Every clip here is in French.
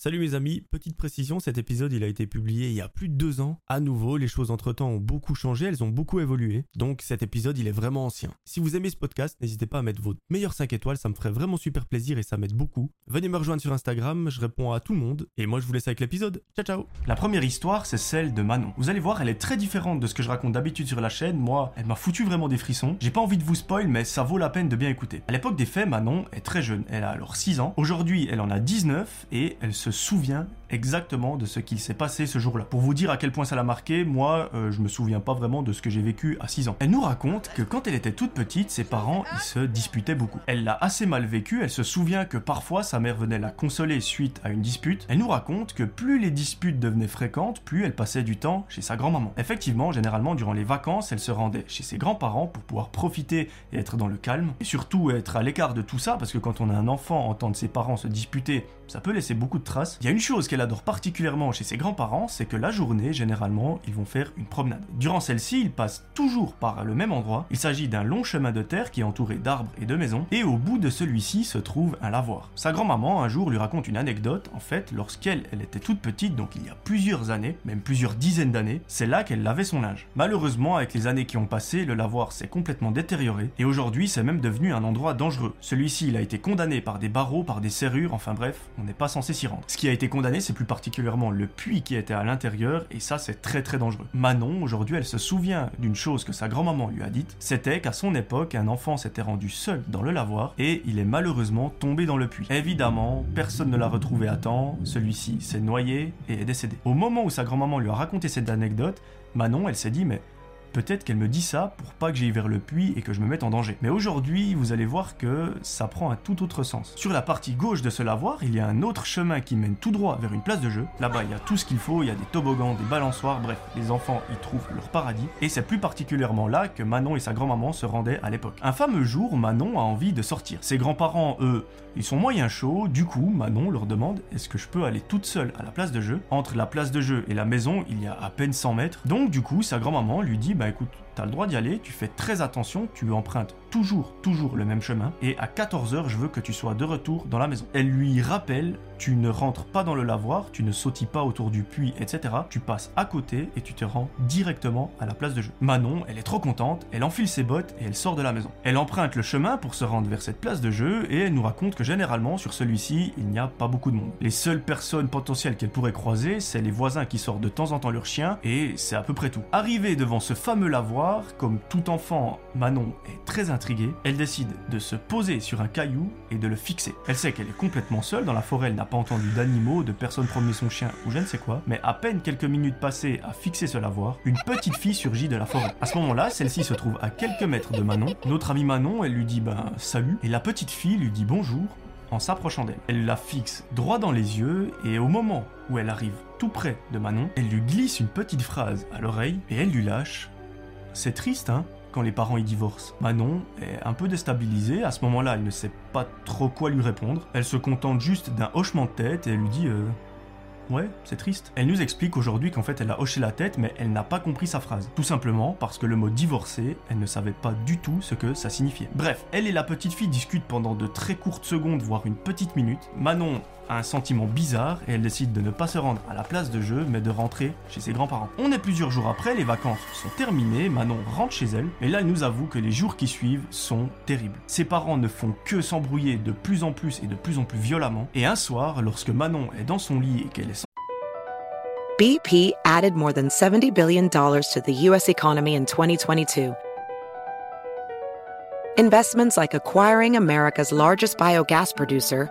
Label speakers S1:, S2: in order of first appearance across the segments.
S1: Salut mes amis, petite précision, cet épisode il a été publié il y a plus de deux ans. À nouveau, les choses entre temps ont beaucoup changé, elles ont beaucoup évolué, donc cet épisode il est vraiment ancien. Si vous aimez ce podcast, n'hésitez pas à mettre votre meilleur 5 étoiles, ça me ferait vraiment super plaisir et ça m'aide beaucoup. Venez me rejoindre sur Instagram, je réponds à tout le monde, et moi je vous laisse avec l'épisode. Ciao ciao La première histoire, c'est celle de Manon. Vous allez voir, elle est très différente de ce que je raconte d'habitude sur la chaîne, moi, elle m'a foutu vraiment des frissons. J'ai pas envie de vous spoil, mais ça vaut la peine de bien écouter. À l'époque des faits, Manon est très jeune, elle a alors 6 ans. Aujourd'hui, elle en a 19 et elle se souvient exactement de ce qu'il s'est passé ce jour-là. Pour vous dire à quel point ça l'a marqué, moi, euh, je me souviens pas vraiment de ce que j'ai vécu à 6 ans. Elle nous raconte que quand elle était toute petite, ses parents, ils se disputaient beaucoup. Elle l'a assez mal vécu, elle se souvient que parfois sa mère venait la consoler suite à une dispute. Elle nous raconte que plus les disputes devenaient fréquentes, plus elle passait du temps chez sa grand-maman. Effectivement, généralement, durant les vacances, elle se rendait chez ses grands-parents pour pouvoir profiter et être dans le calme, et surtout être à l'écart de tout ça, parce que quand on a un enfant, entendre ses parents se disputer, ça peut laisser beaucoup de traces. Il y a une chose qu'elle adore particulièrement chez ses grands-parents, c'est que la journée, généralement, ils vont faire une promenade. Durant celle-ci, ils passent toujours par le même endroit. Il s'agit d'un long chemin de terre qui est entouré d'arbres et de maisons, et au bout de celui-ci se trouve un lavoir. Sa grand-maman, un jour, lui raconte une anecdote. En fait, lorsqu'elle elle était toute petite, donc il y a plusieurs années, même plusieurs dizaines d'années, c'est là qu'elle lavait son linge. Malheureusement, avec les années qui ont passé, le lavoir s'est complètement détérioré, et aujourd'hui, c'est même devenu un endroit dangereux. Celui-ci, il a été condamné par des barreaux, par des serrures, enfin bref, on n'est pas censé s'y rendre. Ce qui a été condamné, c'est plus particulièrement le puits qui était à l'intérieur, et ça c'est très très dangereux. Manon, aujourd'hui, elle se souvient d'une chose que sa grand-maman lui a dite, c'était qu'à son époque, un enfant s'était rendu seul dans le lavoir, et il est malheureusement tombé dans le puits. Évidemment, personne ne l'a retrouvé à temps, celui-ci s'est noyé et est décédé. Au moment où sa grand-maman lui a raconté cette anecdote, Manon, elle s'est dit, mais Peut-être qu'elle me dit ça pour pas que j'aille vers le puits et que je me mette en danger. Mais aujourd'hui, vous allez voir que ça prend un tout autre sens. Sur la partie gauche de ce lavoir, il y a un autre chemin qui mène tout droit vers une place de jeu. Là-bas, il y a tout ce qu'il faut, il y a des toboggans, des balançoires, bref, les enfants y trouvent leur paradis. Et c'est plus particulièrement là que Manon et sa grand-maman se rendaient à l'époque. Un fameux jour, Manon a envie de sortir. Ses grands-parents, eux, ils sont moyens chauds, du coup, Manon leur demande est-ce que je peux aller toute seule à la place de jeu? Entre la place de jeu et la maison, il y a à peine 100 mètres. Donc, du coup, sa grand-maman lui dit bah écoute, t'as le droit d'y aller, tu fais très attention, tu empruntes toujours, toujours le même chemin, et à 14h, je veux que tu sois de retour dans la maison. Elle lui rappelle, tu ne rentres pas dans le lavoir, tu ne sautilles pas autour du puits, etc. Tu passes à côté et tu te rends directement à la place de jeu. Manon, elle est trop contente, elle enfile ses bottes et elle sort de la maison. Elle emprunte le chemin pour se rendre vers cette place de jeu et elle nous raconte que généralement, sur celui-ci, il n'y a pas beaucoup de monde. Les seules personnes potentielles qu'elle pourrait croiser, c'est les voisins qui sortent de temps en temps leur chien, et c'est à peu près tout. Arrivée devant ce fameux lavoir, comme tout enfant, Manon est très intriguée, elle décide de se poser sur un caillou et de le fixer. Elle sait qu'elle est complètement seule dans la forêt, elle n'a pas entendu d'animaux, de personnes promener son chien ou je ne sais quoi, mais à peine quelques minutes passées à fixer ce lavoir, une petite fille surgit de la forêt. À ce moment-là, celle-ci se trouve à quelques mètres de Manon. Notre amie Manon, elle lui dit ben salut, et la petite fille lui dit bonjour en s'approchant d'elle. Elle la fixe droit dans les yeux et au moment où elle arrive tout près de Manon, elle lui glisse une petite phrase à l'oreille et elle lui lâche c'est triste, hein, quand les parents y divorcent. Manon est un peu déstabilisée, à ce moment-là, elle ne sait pas trop quoi lui répondre. Elle se contente juste d'un hochement de tête et elle lui dit euh, Ouais, c'est triste. Elle nous explique aujourd'hui qu'en fait elle a hoché la tête mais elle n'a pas compris sa phrase. Tout simplement parce que le mot divorcer, elle ne savait pas du tout ce que ça signifiait. Bref, elle et la petite fille discutent pendant de très courtes secondes, voire une petite minute. Manon un sentiment bizarre et elle décide de ne pas se rendre à la place de jeu mais de rentrer chez ses grands-parents. On est plusieurs jours après, les vacances sont terminées, Manon rentre chez elle et là elle nous avoue que les jours qui suivent sont terribles. Ses parents ne font que s'embrouiller de plus en plus et de plus en plus violemment et un soir, lorsque Manon est dans son lit et qu'elle est
S2: BP added more than $70 billion to the U.S. economy in 2022. Investments like acquiring America's largest biogas producer,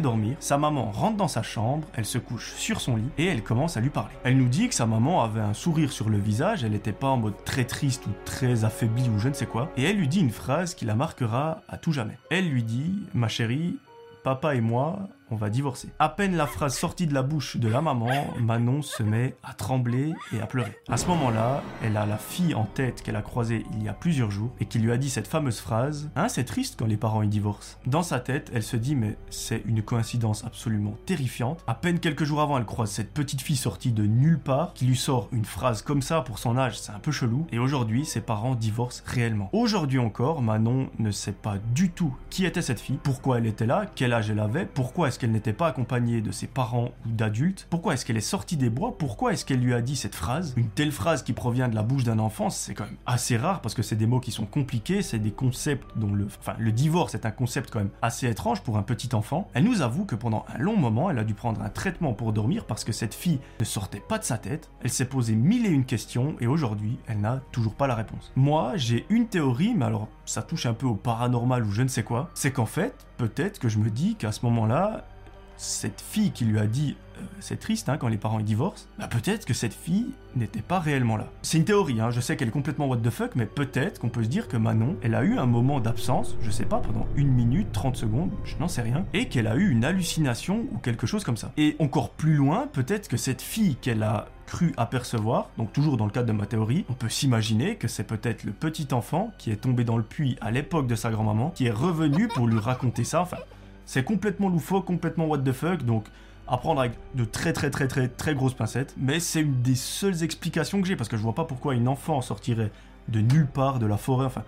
S1: Dormir, sa maman rentre dans sa chambre, elle se couche sur son lit et elle commence à lui parler. Elle nous dit que sa maman avait un sourire sur le visage, elle n'était pas en mode très triste ou très affaiblie ou je ne sais quoi, et elle lui dit une phrase qui la marquera à tout jamais. Elle lui dit, ma chérie, papa et moi, on va divorcer. À peine la phrase sortie de la bouche de la maman, Manon se met à trembler et à pleurer. À ce moment-là, elle a la fille en tête qu'elle a croisée il y a plusieurs jours et qui lui a dit cette fameuse phrase Hein, c'est triste quand les parents y divorcent. Dans sa tête, elle se dit Mais c'est une coïncidence absolument terrifiante. À peine quelques jours avant, elle croise cette petite fille sortie de nulle part qui lui sort une phrase comme ça pour son âge, c'est un peu chelou. Et aujourd'hui, ses parents divorcent réellement. Aujourd'hui encore, Manon ne sait pas du tout qui était cette fille, pourquoi elle était là, quel âge elle avait, pourquoi est-ce qu'elle n'était pas accompagnée de ses parents ou d'adultes Pourquoi est-ce qu'elle est sortie des bois? Pourquoi est-ce qu'elle lui a dit cette phrase? Une telle phrase qui provient de la bouche d'un enfant, c'est quand même assez rare parce que c'est des mots qui sont compliqués, c'est des concepts dont le... Enfin, le divorce est un concept quand même assez étrange pour un petit enfant. Elle nous avoue que pendant un long moment, elle a dû prendre un traitement pour dormir parce que cette fille ne sortait pas de sa tête. Elle s'est posé mille et une questions et aujourd'hui, elle n'a toujours pas la réponse. Moi, j'ai une théorie, mais alors ça touche un peu au paranormal ou je ne sais quoi. C'est qu'en fait, peut-être que je me dis qu'à ce moment-là, cette fille qui lui a dit euh, c'est triste hein, quand les parents ils divorcent, bah peut-être que cette fille n'était pas réellement là. C'est une théorie, hein, je sais qu'elle est complètement what the fuck, mais peut-être qu'on peut se dire que Manon, elle a eu un moment d'absence, je sais pas, pendant une minute, 30 secondes, je n'en sais rien, et qu'elle a eu une hallucination ou quelque chose comme ça. Et encore plus loin, peut-être que cette fille qu'elle a cru apercevoir, donc toujours dans le cadre de ma théorie, on peut s'imaginer que c'est peut-être le petit enfant qui est tombé dans le puits à l'époque de sa grand-maman, qui est revenu pour lui raconter ça, enfin c'est complètement loufoque, complètement what the fuck, donc à prendre avec de très très très très très grosses pincettes, mais c'est une des seules explications que j'ai, parce que je vois pas pourquoi une enfant sortirait de nulle part, de la forêt, enfin,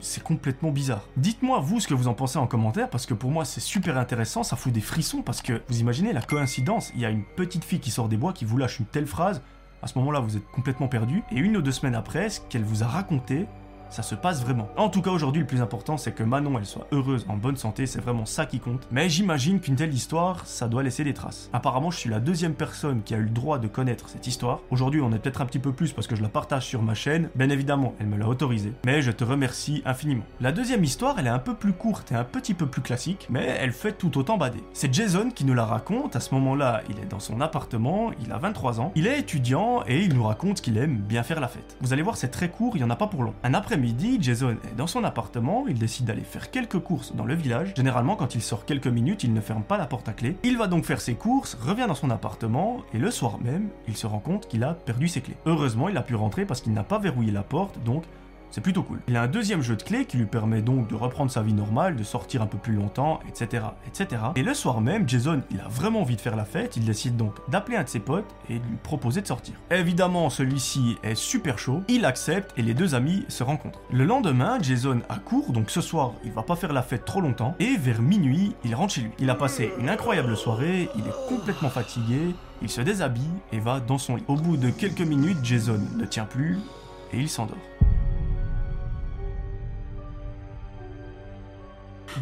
S1: c'est complètement bizarre. Dites-moi vous ce que vous en pensez en commentaire, parce que pour moi c'est super intéressant, ça fout des frissons, parce que vous imaginez la coïncidence, il y a une petite fille qui sort des bois, qui vous lâche une telle phrase, à ce moment-là vous êtes complètement perdu, et une ou deux semaines après, ce qu'elle vous a raconté, ça se passe vraiment. En tout cas, aujourd'hui, le plus important, c'est que Manon, elle soit heureuse, en bonne santé, c'est vraiment ça qui compte. Mais j'imagine qu'une telle histoire, ça doit laisser des traces. Apparemment, je suis la deuxième personne qui a eu le droit de connaître cette histoire. Aujourd'hui, on est peut-être un petit peu plus parce que je la partage sur ma chaîne. Bien évidemment, elle me l'a autorisé. Mais je te remercie infiniment. La deuxième histoire, elle est un peu plus courte et un petit peu plus classique, mais elle fait tout autant bader. C'est Jason qui nous la raconte. À ce moment-là, il est dans son appartement, il a 23 ans, il est étudiant et il nous raconte qu'il aime bien faire la fête. Vous allez voir, c'est très court, il y en a pas pour long. Un après midi, Jason est dans son appartement, il décide d'aller faire quelques courses dans le village. Généralement, quand il sort quelques minutes, il ne ferme pas la porte à clé. Il va donc faire ses courses, revient dans son appartement, et le soir même, il se rend compte qu'il a perdu ses clés. Heureusement, il a pu rentrer parce qu'il n'a pas verrouillé la porte, donc c'est plutôt cool. Il a un deuxième jeu de clés qui lui permet donc de reprendre sa vie normale, de sortir un peu plus longtemps, etc. etc. Et le soir même, Jason, il a vraiment envie de faire la fête, il décide donc d'appeler un de ses potes et de lui proposer de sortir. Évidemment, celui-ci est super chaud, il accepte et les deux amis se rencontrent. Le lendemain, Jason a cours, donc ce soir, il va pas faire la fête trop longtemps, et vers minuit, il rentre chez lui. Il a passé une incroyable soirée, il est complètement fatigué, il se déshabille et va dans son lit. Au bout de quelques minutes, Jason ne tient plus et il s'endort.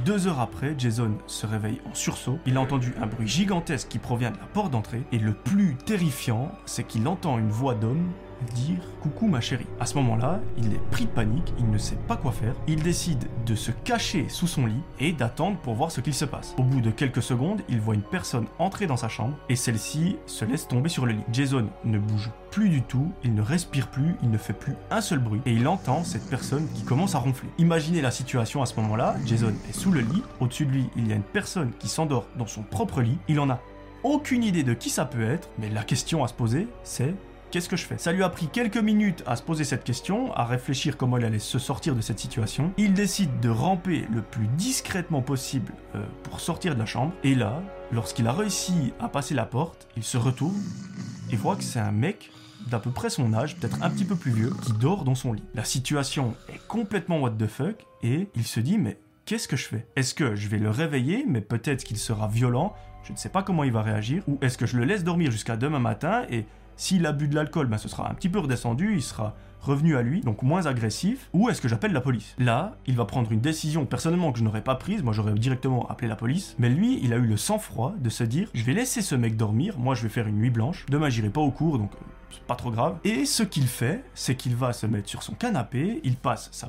S1: Deux heures après, Jason se réveille en sursaut. Il a entendu un bruit gigantesque qui provient de la porte d'entrée. Et le plus terrifiant, c'est qu'il entend une voix d'homme dire coucou ma chérie. À ce moment-là, il est pris de panique, il ne sait pas quoi faire, il décide de se cacher sous son lit et d'attendre pour voir ce qu'il se passe. Au bout de quelques secondes, il voit une personne entrer dans sa chambre et celle-ci se laisse tomber sur le lit. Jason ne bouge plus du tout, il ne respire plus, il ne fait plus un seul bruit et il entend cette personne qui commence à ronfler. Imaginez la situation à ce moment-là, Jason est sous le lit, au-dessus de lui, il y a une personne qui s'endort dans son propre lit, il en a aucune idée de qui ça peut être, mais la question à se poser, c'est qu'est-ce que je fais? Ça lui a pris quelques minutes à se poser cette question, à réfléchir comment il allait se sortir de cette situation. Il décide de ramper le plus discrètement possible euh, pour sortir de la chambre. Et là, lorsqu'il a réussi à passer la porte, il se retourne et voit que c'est un mec d'à peu près son âge, peut-être un petit peu plus vieux, qui dort dans son lit. La situation est complètement what the fuck et il se dit mais qu'est-ce que je fais? Est-ce que je vais le réveiller, mais peut-être qu'il sera violent, je ne sais pas comment il va réagir, ou est-ce que je le laisse dormir jusqu'à demain matin et s'il a bu de l'alcool, ben ce sera un petit peu redescendu, il sera revenu à lui, donc moins agressif, ou est-ce que j'appelle la police? Là, il va prendre une décision personnellement que je n'aurais pas prise, moi j'aurais directement appelé la police, mais lui, il a eu le sang-froid de se dire, je vais laisser ce mec dormir, moi je vais faire une nuit blanche, demain j'irai pas au cours, donc euh, c'est pas trop grave. Et ce qu'il fait, c'est qu'il va se mettre sur son canapé, il passe sa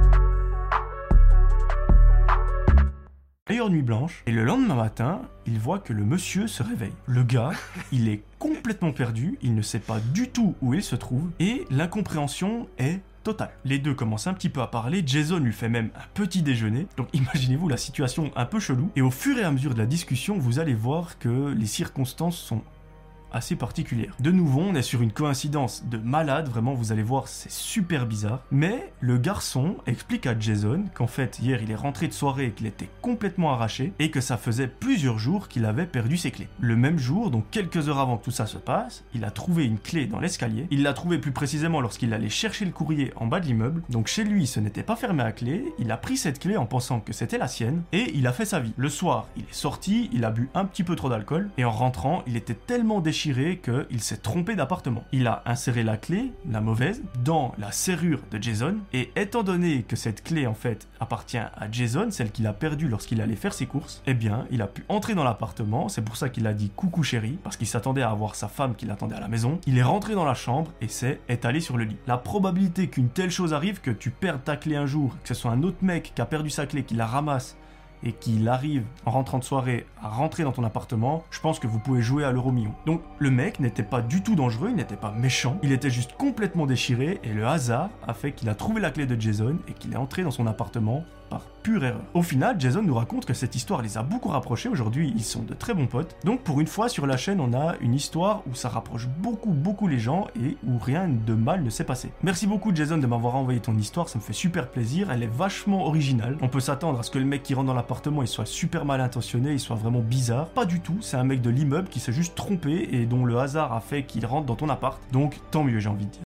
S1: Nuit blanche, et le lendemain matin, il voit que le monsieur se réveille. Le gars, il est complètement perdu, il ne sait pas du tout où il se trouve, et l'incompréhension est totale. Les deux commencent un petit peu à parler, Jason lui fait même un petit déjeuner, donc imaginez-vous la situation un peu chelou, et au fur et à mesure de la discussion, vous allez voir que les circonstances sont assez particulière. De nouveau, on est sur une coïncidence de malade, vraiment vous allez voir, c'est super bizarre. Mais le garçon explique à Jason qu'en fait hier il est rentré de soirée et qu'il était complètement arraché et que ça faisait plusieurs jours qu'il avait perdu ses clés. Le même jour, donc quelques heures avant que tout ça se passe, il a trouvé une clé dans l'escalier. Il l'a trouvée plus précisément lorsqu'il allait chercher le courrier en bas de l'immeuble. Donc chez lui, ce n'était pas fermé à clé. Il a pris cette clé en pensant que c'était la sienne et il a fait sa vie. Le soir, il est sorti, il a bu un petit peu trop d'alcool et en rentrant, il était tellement déchiré qu'il s'est trompé d'appartement. Il a inséré la clé, la mauvaise, dans la serrure de Jason et étant donné que cette clé en fait appartient à Jason, celle qu'il a perdue lorsqu'il allait faire ses courses, eh bien il a pu entrer dans l'appartement, c'est pour ça qu'il a dit coucou chérie, parce qu'il s'attendait à avoir sa femme qui l'attendait à la maison. Il est rentré dans la chambre et s'est étalé sur le lit. La probabilité qu'une telle chose arrive, que tu perdes ta clé un jour, que ce soit un autre mec qui a perdu sa clé, qui la ramasse et qu'il arrive en rentrant de soirée à rentrer dans ton appartement, je pense que vous pouvez jouer à l'euro million. Donc le mec n'était pas du tout dangereux, il n'était pas méchant, il était juste complètement déchiré et le hasard a fait qu'il a trouvé la clé de Jason et qu'il est entré dans son appartement par pure erreur. Au final, Jason nous raconte que cette histoire les a beaucoup rapprochés. Aujourd'hui, ils sont de très bons potes. Donc, pour une fois, sur la chaîne, on a une histoire où ça rapproche beaucoup, beaucoup les gens et où rien de mal ne s'est passé. Merci beaucoup, Jason, de m'avoir envoyé ton histoire. Ça me fait super plaisir. Elle est vachement originale. On peut s'attendre à ce que le mec qui rentre dans l'appartement, il soit super mal intentionné, il soit vraiment bizarre. Pas du tout. C'est un mec de l'immeuble qui s'est juste trompé et dont le hasard a fait qu'il rentre dans ton appart. Donc, tant mieux, j'ai envie de dire.